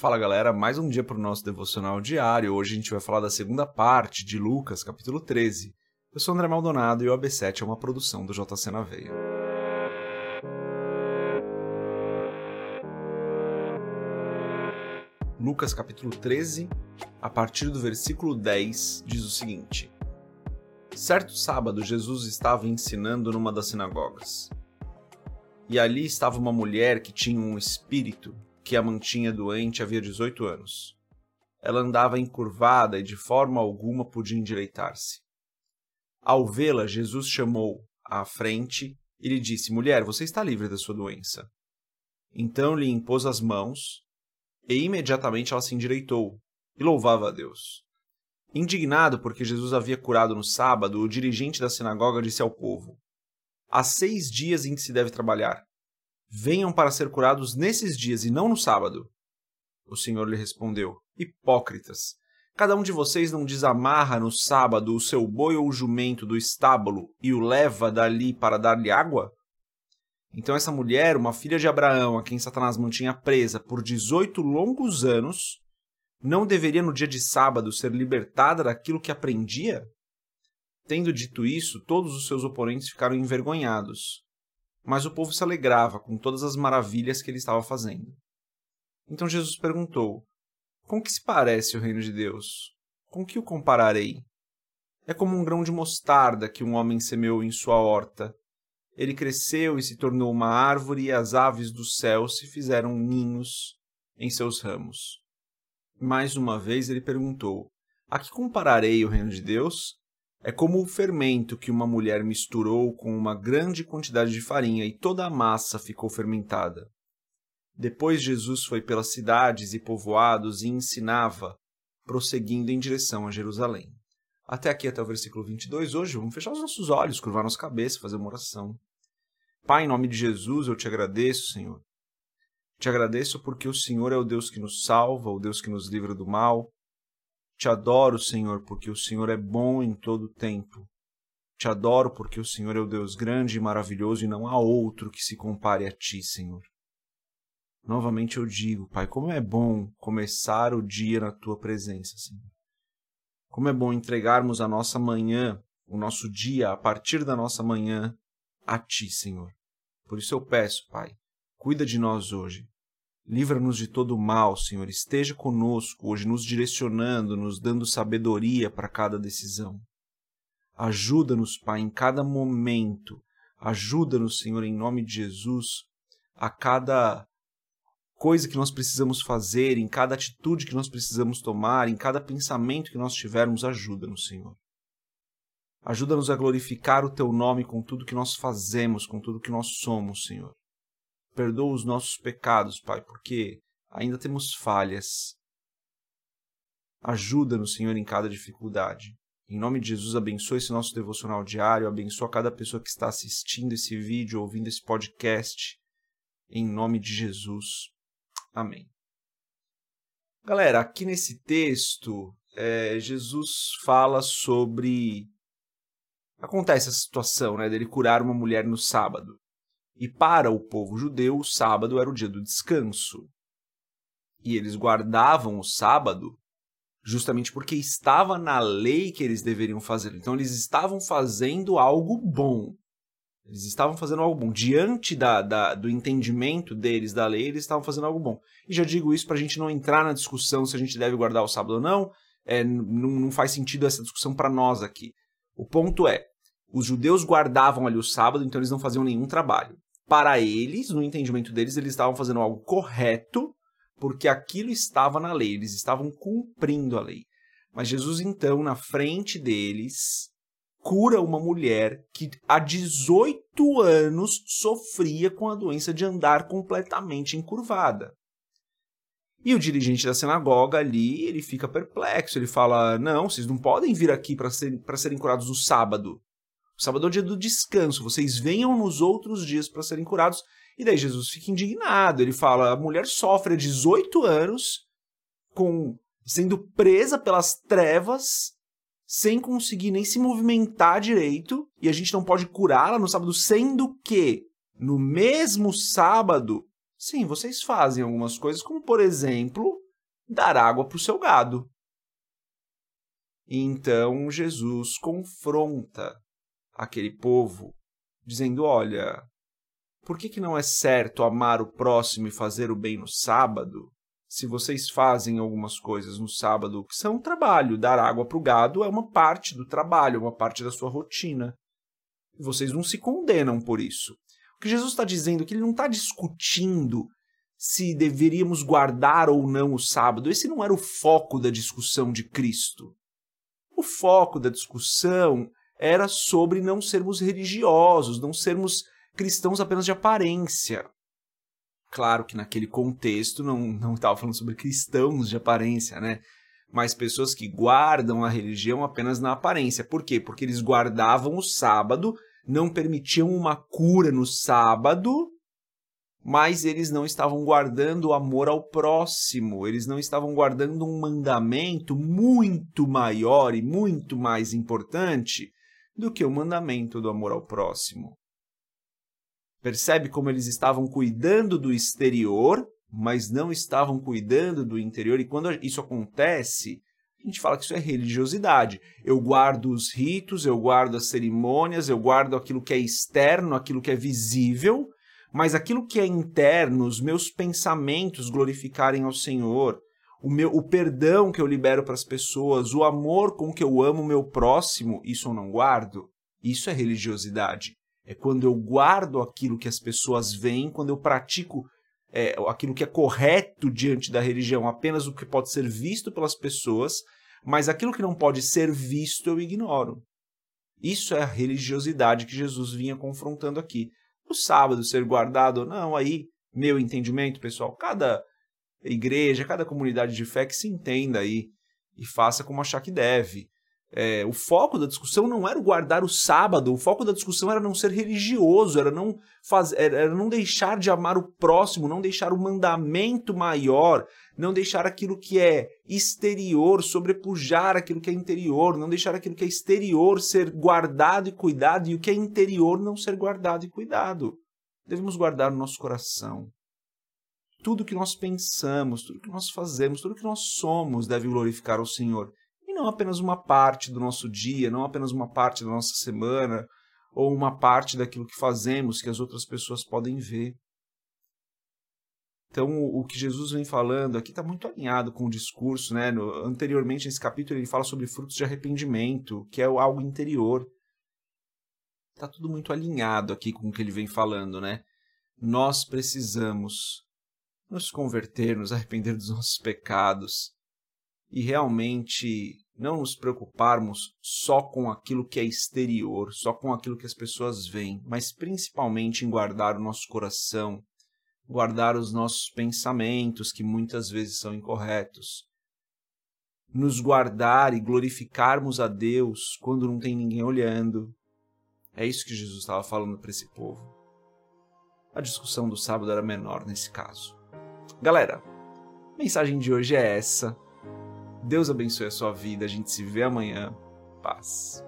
Fala galera, mais um dia para o nosso devocional diário. Hoje a gente vai falar da segunda parte de Lucas, capítulo 13. Eu sou André Maldonado e o AB7 é uma produção do JC na Veia. Lucas capítulo 13, a partir do versículo 10, diz o seguinte: Certo sábado, Jesus estava ensinando numa das sinagogas. E ali estava uma mulher que tinha um espírito que a mantinha doente havia 18 anos. Ela andava encurvada e de forma alguma podia endireitar-se. Ao vê-la, Jesus chamou à frente e lhe disse: Mulher, você está livre da sua doença. Então lhe impôs as mãos e imediatamente ela se endireitou e louvava a Deus. Indignado porque Jesus havia curado no sábado, o dirigente da sinagoga disse ao povo: Há seis dias em que se deve trabalhar. Venham para ser curados nesses dias e não no sábado. O Senhor lhe respondeu: Hipócritas! Cada um de vocês não desamarra no sábado o seu boi ou jumento do estábulo e o leva dali para dar-lhe água? Então, essa mulher, uma filha de Abraão, a quem Satanás mantinha presa por 18 longos anos, não deveria no dia de sábado ser libertada daquilo que aprendia? Tendo dito isso, todos os seus oponentes ficaram envergonhados, mas o povo se alegrava com todas as maravilhas que ele estava fazendo. Então Jesus perguntou: Com que se parece o reino de Deus? Com que o compararei? É como um grão de mostarda que um homem semeou em sua horta. Ele cresceu e se tornou uma árvore, e as aves do céu se fizeram ninhos em seus ramos. Mais uma vez ele perguntou: A que compararei o reino de Deus? É como o fermento que uma mulher misturou com uma grande quantidade de farinha e toda a massa ficou fermentada. Depois Jesus foi pelas cidades e povoados e ensinava, prosseguindo em direção a Jerusalém. Até aqui, até o versículo 22. Hoje vamos fechar os nossos olhos, curvar nossa cabeça, fazer uma oração. Pai, em nome de Jesus, eu te agradeço, Senhor. Te agradeço porque o Senhor é o Deus que nos salva, o Deus que nos livra do mal. Te adoro, Senhor, porque o Senhor é bom em todo tempo. Te adoro porque o Senhor é o Deus grande e maravilhoso e não há outro que se compare a ti, Senhor. Novamente eu digo, Pai, como é bom começar o dia na tua presença, Senhor. Como é bom entregarmos a nossa manhã, o nosso dia, a partir da nossa manhã, a ti, Senhor. Por isso eu peço, Pai, cuida de nós hoje. Livra-nos de todo mal, Senhor. Esteja conosco hoje, nos direcionando, nos dando sabedoria para cada decisão. Ajuda-nos, Pai, em cada momento. Ajuda-nos, Senhor, em nome de Jesus, a cada coisa que nós precisamos fazer, em cada atitude que nós precisamos tomar, em cada pensamento que nós tivermos, ajuda-nos, Senhor. Ajuda-nos a glorificar o Teu nome com tudo que nós fazemos, com tudo que nós somos, Senhor. Perdoa os nossos pecados, Pai, porque ainda temos falhas. Ajuda-nos, Senhor, em cada dificuldade. Em nome de Jesus, abençoe esse nosso devocional diário, abençoa cada pessoa que está assistindo esse vídeo, ouvindo esse podcast. Em nome de Jesus. Amém. Galera, aqui nesse texto, é, Jesus fala sobre. Acontece a situação né, dele curar uma mulher no sábado. E para o povo judeu, o sábado era o dia do descanso. E eles guardavam o sábado justamente porque estava na lei que eles deveriam fazer. Então eles estavam fazendo algo bom. Eles estavam fazendo algo bom. Diante da, da, do entendimento deles da lei, eles estavam fazendo algo bom. E já digo isso para a gente não entrar na discussão se a gente deve guardar o sábado ou não. É, não, não faz sentido essa discussão para nós aqui. O ponto é, os judeus guardavam ali o sábado, então eles não faziam nenhum trabalho para eles, no entendimento deles, eles estavam fazendo algo correto, porque aquilo estava na lei, eles estavam cumprindo a lei. Mas Jesus, então, na frente deles, cura uma mulher que há 18 anos sofria com a doença de andar completamente encurvada. E o dirigente da sinagoga ali, ele fica perplexo, ele fala: Não, vocês não podem vir aqui para ser, serem curados no sábado. O sábado é o dia do descanso. Vocês venham nos outros dias para serem curados. E daí Jesus fica indignado. Ele fala: a mulher sofre há 18 anos com sendo presa pelas trevas, sem conseguir nem se movimentar direito, e a gente não pode curá-la no sábado, sendo que no mesmo sábado, sim, vocês fazem algumas coisas, como por exemplo, dar água para o seu gado. Então Jesus confronta aquele povo, dizendo: Olha, por que, que não é certo amar o próximo e fazer o bem no sábado? Se vocês fazem algumas coisas no sábado que são trabalho, dar água para o gado é uma parte do trabalho, é uma parte da sua rotina. Vocês não se condenam por isso. O que Jesus está dizendo é que ele não está discutindo se deveríamos guardar ou não o sábado. Esse não era o foco da discussão de Cristo. O foco da discussão era sobre não sermos religiosos, não sermos cristãos apenas de aparência. Claro que naquele contexto não não estava falando sobre cristãos de aparência, né? Mas pessoas que guardam a religião apenas na aparência. Por quê? Porque eles guardavam o sábado, não permitiam uma cura no sábado, mas eles não estavam guardando o amor ao próximo, eles não estavam guardando um mandamento muito maior e muito mais importante do que o mandamento do amor ao próximo. Percebe como eles estavam cuidando do exterior, mas não estavam cuidando do interior. E quando isso acontece, a gente fala que isso é religiosidade. Eu guardo os ritos, eu guardo as cerimônias, eu guardo aquilo que é externo, aquilo que é visível, mas aquilo que é interno, os meus pensamentos glorificarem ao Senhor, o, meu, o perdão que eu libero para as pessoas, o amor com que eu amo o meu próximo, isso eu não guardo. Isso é religiosidade. É quando eu guardo aquilo que as pessoas veem, quando eu pratico é, aquilo que é correto diante da religião, apenas o que pode ser visto pelas pessoas, mas aquilo que não pode ser visto eu ignoro. Isso é a religiosidade que Jesus vinha confrontando aqui. O sábado ser guardado ou não, aí, meu entendimento, pessoal, cada igreja, cada comunidade de fé que se entenda aí e faça como achar que deve. É, o foco da discussão não era guardar o sábado, o foco da discussão era não ser religioso, era não, faz, era não deixar de amar o próximo, não deixar o mandamento maior, não deixar aquilo que é exterior sobrepujar aquilo que é interior, não deixar aquilo que é exterior ser guardado e cuidado e o que é interior não ser guardado e cuidado. Devemos guardar o nosso coração. Tudo que nós pensamos, tudo que nós fazemos, tudo que nós somos deve glorificar ao Senhor não apenas uma parte do nosso dia, não apenas uma parte da nossa semana, ou uma parte daquilo que fazemos que as outras pessoas podem ver. Então, o que Jesus vem falando aqui está muito alinhado com o discurso. Né? No, anteriormente, nesse capítulo, ele fala sobre frutos de arrependimento, que é algo interior. Está tudo muito alinhado aqui com o que ele vem falando. Né? Nós precisamos nos converter, nos arrepender dos nossos pecados e realmente não nos preocuparmos só com aquilo que é exterior, só com aquilo que as pessoas veem, mas principalmente em guardar o nosso coração, guardar os nossos pensamentos, que muitas vezes são incorretos. Nos guardar e glorificarmos a Deus quando não tem ninguém olhando. É isso que Jesus estava falando para esse povo. A discussão do sábado era menor nesse caso. Galera, mensagem de hoje é essa. Deus abençoe a sua vida. A gente se vê amanhã. Paz.